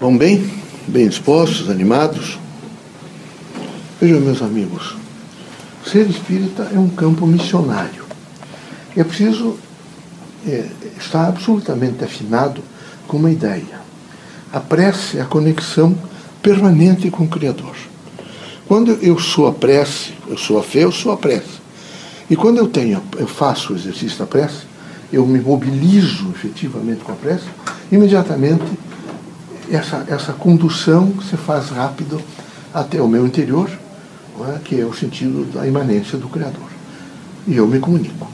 Vão bem? Bem dispostos, animados? Vejam, meus amigos, ser espírita é um campo missionário. É preciso é, estar absolutamente afinado com uma ideia. A prece é a conexão permanente com o Criador. Quando eu sou a prece, eu sou a fé, eu sou a prece. E quando eu tenho, eu faço o exercício da prece, eu me mobilizo efetivamente com a prece, imediatamente essa, essa condução se faz rápido até o meu interior, é? que é o sentido da imanência do Criador. E eu me comunico.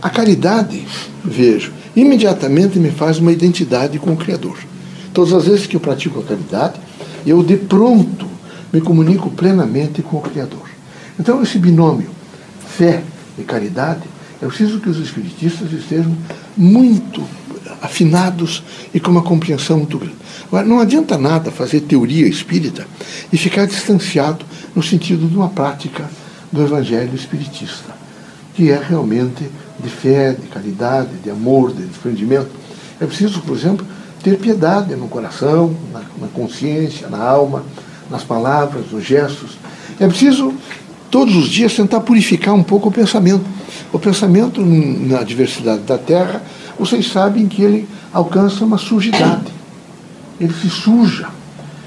A caridade, vejo, imediatamente me faz uma identidade com o Criador. Todas as vezes que eu pratico a caridade, eu de pronto me comunico plenamente com o Criador. Então, esse binômio, fé e caridade, é preciso que os espiritistas estejam muito afinados e com uma compreensão muito grande. Agora, não adianta nada fazer teoria espírita e ficar distanciado no sentido de uma prática do evangelho espiritista, que é realmente de fé, de caridade, de amor, de desprendimento. É preciso, por exemplo, ter piedade no coração, na, na consciência, na alma, nas palavras, nos gestos. É preciso, todos os dias, tentar purificar um pouco o pensamento. O pensamento, na diversidade da Terra, vocês sabem que ele alcança uma sujidade. Ele se suja.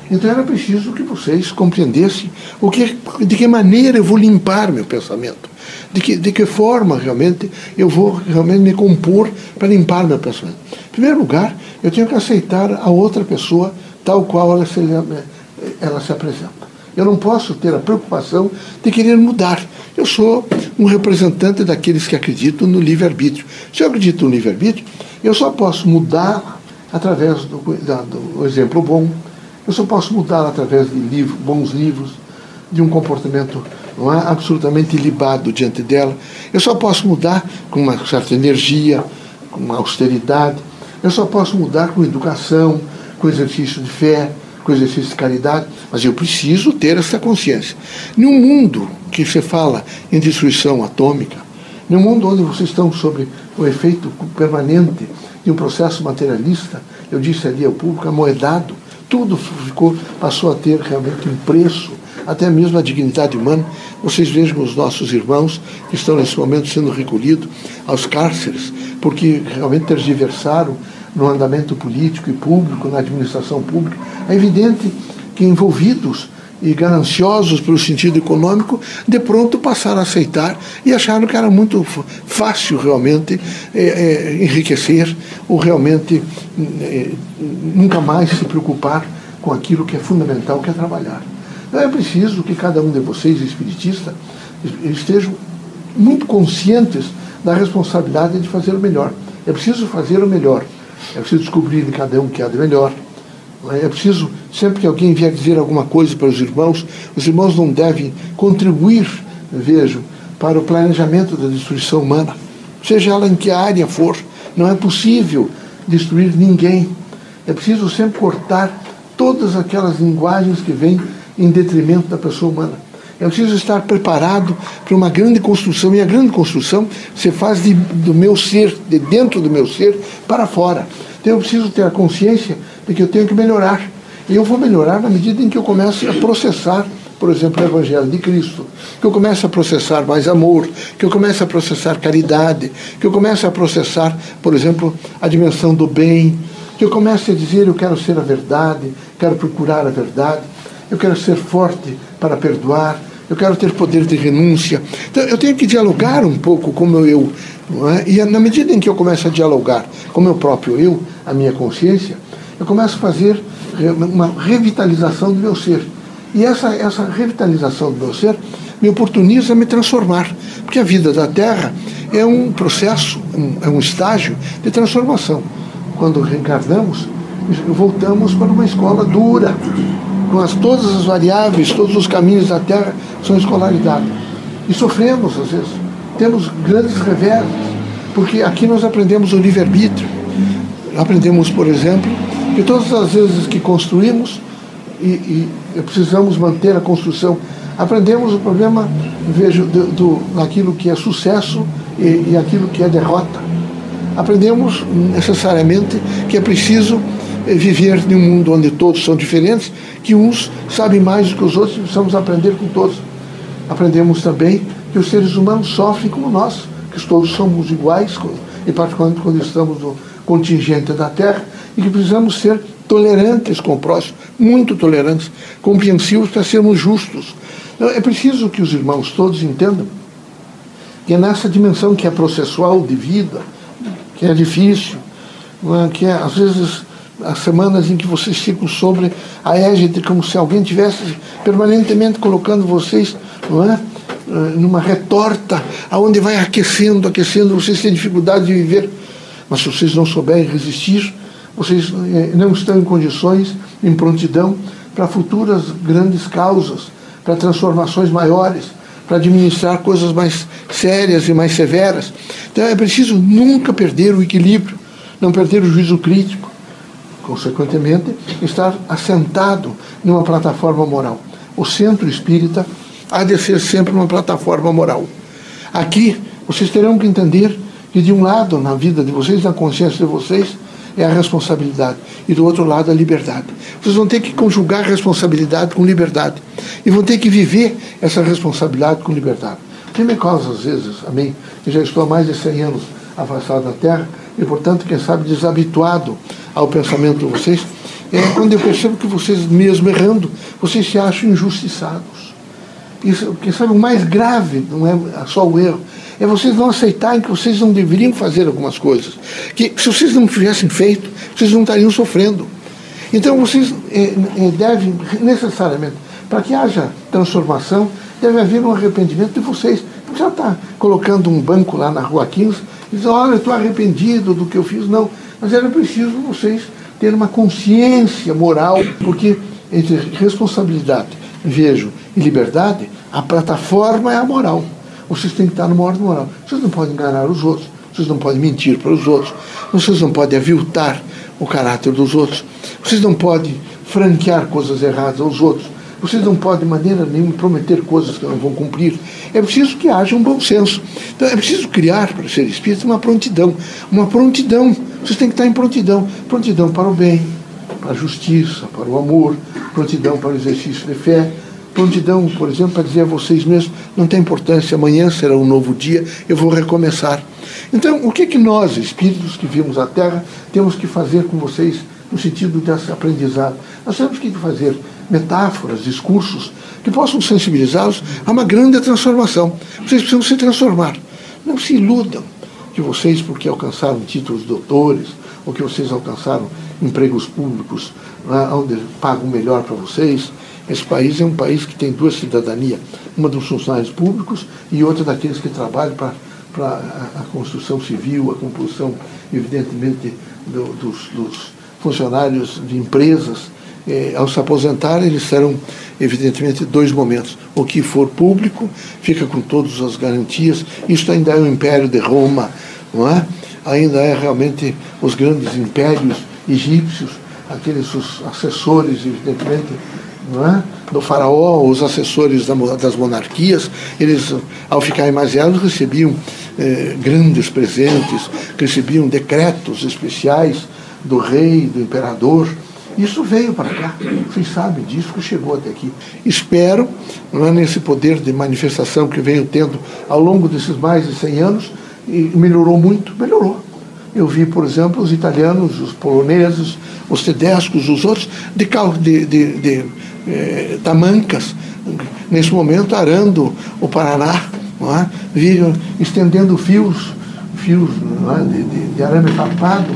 Então era preciso que vocês compreendessem o que, de que maneira eu vou limpar meu pensamento. De que, de que forma realmente eu vou realmente me compor para limpar meu pensamento. Em primeiro lugar, eu tenho que aceitar a outra pessoa tal qual ela se, ela se apresenta. Eu não posso ter a preocupação de querer mudar. Eu sou um representante daqueles que acreditam no livre-arbítrio. Se eu acredito no livre-arbítrio, eu só posso mudar através do, do exemplo bom, eu só posso mudar através de livro, bons livros, de um comportamento não é, absolutamente ilibado diante dela. Eu só posso mudar com uma certa energia, com uma austeridade. Eu só posso mudar com educação, com exercício de fé, com exercício de caridade, mas eu preciso ter essa consciência. Num mundo que se fala em destruição atômica, num mundo onde vocês estão sob o efeito permanente de um processo materialista, eu disse ali ao público, amoedado, tudo ficou, passou a ter realmente um preço, até mesmo a dignidade humana. Vocês vejam os nossos irmãos que estão nesse momento sendo recolhidos aos cárceres, porque realmente tergiversaram no andamento político e público, na administração pública. É evidente que envolvidos e gananciosos pelo sentido econômico, de pronto passaram a aceitar e acharam que era muito fácil realmente é, é, enriquecer ou realmente é, nunca mais se preocupar com aquilo que é fundamental, que é trabalhar. Então é preciso que cada um de vocês, espiritistas, estejam muito conscientes da responsabilidade de fazer o melhor. É preciso fazer o melhor. É preciso descobrir em cada um o que há de melhor é preciso, sempre que alguém vier dizer alguma coisa para os irmãos, os irmãos não devem contribuir, vejo, para o planejamento da destruição humana, seja ela em que área for. Não é possível destruir ninguém. É preciso sempre cortar todas aquelas linguagens que vêm em detrimento da pessoa humana. É preciso estar preparado para uma grande construção, e a grande construção se faz de, do meu ser, de dentro do meu ser, para fora. Então eu preciso ter a consciência de que eu tenho que melhorar. E eu vou melhorar na medida em que eu comece a processar, por exemplo, o Evangelho de Cristo, que eu comece a processar mais amor, que eu comece a processar caridade, que eu comece a processar, por exemplo, a dimensão do bem, que eu comece a dizer eu quero ser a verdade, quero procurar a verdade, eu quero ser forte para perdoar, eu quero ter poder de renúncia. Então, eu tenho que dialogar um pouco com o meu eu. É? E na medida em que eu começo a dialogar com o meu próprio eu, a minha consciência, eu começo a fazer uma revitalização do meu ser. E essa, essa revitalização do meu ser me oportuniza a me transformar. Porque a vida da Terra é um processo, um, é um estágio de transformação. Quando reencarnamos, voltamos para uma escola dura, com as, todas as variáveis, todos os caminhos da Terra são escolarizados. E sofremos, às vezes. Temos grandes reversos, porque aqui nós aprendemos o livre-arbítrio. Aprendemos, por exemplo, que todas as vezes que construímos e, e precisamos manter a construção, aprendemos o problema, vejo, do, do, daquilo que é sucesso e, e aquilo que é derrota. Aprendemos necessariamente que é preciso viver em um mundo onde todos são diferentes, que uns sabem mais do que os outros e precisamos aprender com todos. Aprendemos também que os seres humanos sofrem como nós, que todos somos iguais, e particularmente quando estamos no contingente da Terra, e que precisamos ser tolerantes com o próximo, muito tolerantes, compreensivos para sermos justos. Então, é preciso que os irmãos todos entendam que é nessa dimensão que é processual de vida, que é difícil, é? que é, às vezes as semanas em que vocês ficam sobre a égide como se alguém tivesse permanentemente colocando vocês não é? Eh, numa retorta aonde vai aquecendo, aquecendo, vocês têm dificuldade de viver. Mas se vocês não souberem resistir, vocês eh, não estão em condições, em prontidão para futuras grandes causas, para transformações maiores, para administrar coisas mais sérias e mais severas. Então é preciso nunca perder o equilíbrio, não perder o juízo crítico. Consequentemente, estar assentado numa plataforma moral. O centro espírita há de ser sempre uma plataforma moral. Aqui, vocês terão que entender que, de um lado, na vida de vocês, na consciência de vocês, é a responsabilidade, e do outro lado, a liberdade. Vocês vão ter que conjugar responsabilidade com liberdade, e vão ter que viver essa responsabilidade com liberdade. O causa, às vezes, a mim, que já estou há mais de 100 anos afastado da Terra, e, portanto, quem sabe, desabituado ao pensamento de vocês, é quando eu percebo que vocês, mesmo errando, vocês se acham injustiçados. Isso, quem sabe, o mais grave não é só o erro, é vocês não aceitarem que vocês não deveriam fazer algumas coisas. Que se vocês não tivessem feito, vocês não estariam sofrendo. Então vocês é, é, devem, necessariamente, para que haja transformação, deve haver um arrependimento de vocês. Já está colocando um banco lá na rua 15 e diz, olha, estou arrependido do que eu fiz. Não, mas era preciso vocês terem uma consciência moral, porque entre responsabilidade, vejo, e liberdade, a plataforma é a moral. Vocês têm que estar numa ordem moral. Vocês não podem enganar os outros, vocês não podem mentir para os outros, vocês não podem aviltar o caráter dos outros, vocês não podem franquear coisas erradas aos outros, vocês não podem de maneira nenhuma prometer coisas que não vão cumprir. É preciso que haja um bom senso. Então é preciso criar para ser espírito uma prontidão. Uma prontidão. Vocês têm que estar em prontidão. Prontidão para o bem, para a justiça, para o amor, prontidão para o exercício de fé, prontidão, por exemplo, para dizer a vocês mesmos, não tem importância, amanhã será um novo dia, eu vou recomeçar. Então, o que, que nós, espíritos que vimos a Terra, temos que fazer com vocês no sentido desse aprendizado? Nós temos que fazer metáforas, discursos que possam sensibilizá-los a uma grande transformação. Vocês precisam se transformar. Não se iludam que vocês, porque alcançaram títulos de doutores, ou que vocês alcançaram empregos públicos, né, onde pagam melhor para vocês, esse país é um país que tem duas cidadanias, uma dos funcionários públicos e outra daqueles que trabalham para a, a, construção civil, a composição, evidentemente, do, dos, dos, funcionários de empresas. Eh, ao se aposentar, eles serão, evidentemente, dois momentos. O que for público fica com todas as garantias. Isto ainda é o Império de Roma, não é? Ainda é realmente os grandes impérios egípcios, aqueles assessores, evidentemente, é? do faraó, os assessores das monarquias, eles, ao ficarem mais velhos, recebiam eh, grandes presentes, recebiam decretos especiais do rei, do imperador. Isso veio para cá, vocês sabem disso, que chegou até aqui. Espero, é, nesse poder de manifestação que veio tendo ao longo desses mais de 100 anos, e melhorou muito, melhorou. Eu vi, por exemplo, os italianos, os poloneses, os tedescos, os outros, de, de, de, de eh, tamancas, nesse momento arando o Paraná, é? Viram, estendendo fios, fios é? de, de, de arame farpado,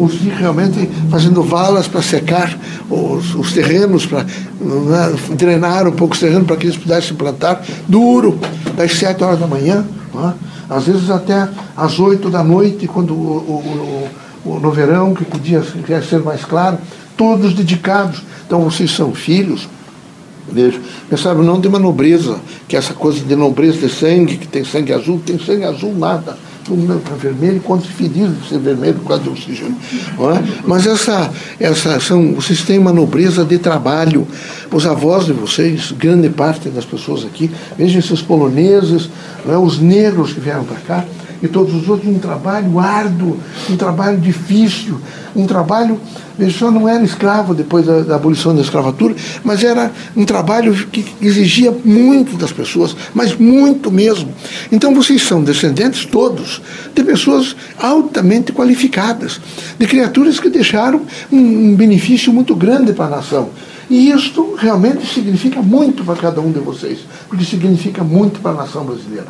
os realmente fazendo valas para secar os, os terrenos, para é? drenar um pouco os terrenos para que eles pudessem plantar, duro, das sete horas da manhã, é? às vezes até às oito da noite, quando o, o, o, no verão, que podia ser mais claro, todos dedicados então vocês são filhos, vejo, pensaram não de uma nobreza, que é essa coisa de nobreza de sangue, que tem sangue azul, tem sangue azul nada. Para vermelho, quantos feridos de ser vermelho por causa do. É? Mas essa, essa são, vocês têm uma nobreza de trabalho. Os avós de vocês, grande parte das pessoas aqui, vejam esses poloneses, é? os negros que vieram para cá, e todos os outros, um trabalho árduo, um trabalho difícil, um trabalho. Veja só, não era escravo depois da, da, abolição da escravatura, mas era um trabalho que exigia muito das pessoas, mas muito mesmo. Então vocês são descendentes todos de pessoas altamente qualificadas, de criaturas que deixaram um, um benefício muito grande para a nação. E isto realmente significa muito para cada um de vocês, porque significa muito para a nação brasileira.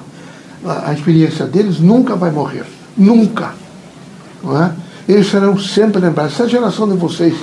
A, a experiência deles nunca vai morrer. Nunca. Não é? Eles serão sempre lembrados. Se a geração de vocês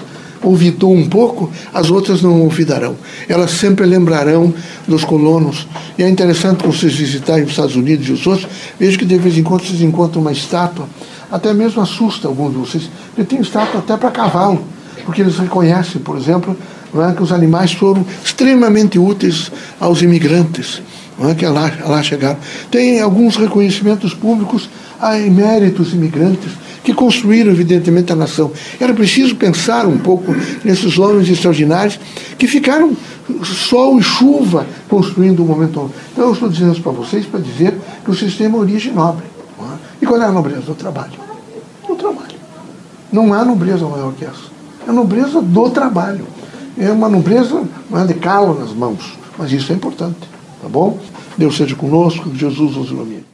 ouvidou um pouco, as outras não ouvidarão. Elas sempre lembrarão dos colonos. E é interessante vocês visitarem os Estados Unidos e os outros, vejo que de vez em quando vocês encontram uma estátua, até mesmo assusta alguns de vocês, porque tem estátua até para cavalo, porque eles reconhecem, por exemplo, é, que os animais foram extremamente úteis aos imigrantes é, que lá, lá chegaram. Tem alguns reconhecimentos públicos a eméritos imigrantes que construíram, evidentemente, a nação. Era preciso pensar um pouco nesses homens extraordinários que ficaram sol e chuva construindo o momento. Então, eu estou dizendo isso para vocês para dizer que o sistema é origem nobre. É? E qual é a nobreza do trabalho? Do trabalho. Não há nobreza maior que essa. É a nobreza do trabalho é uma nobreza não é de calo nas mãos, mas isso é importante, tá bom? Deus seja conosco, Jesus nos ilumine.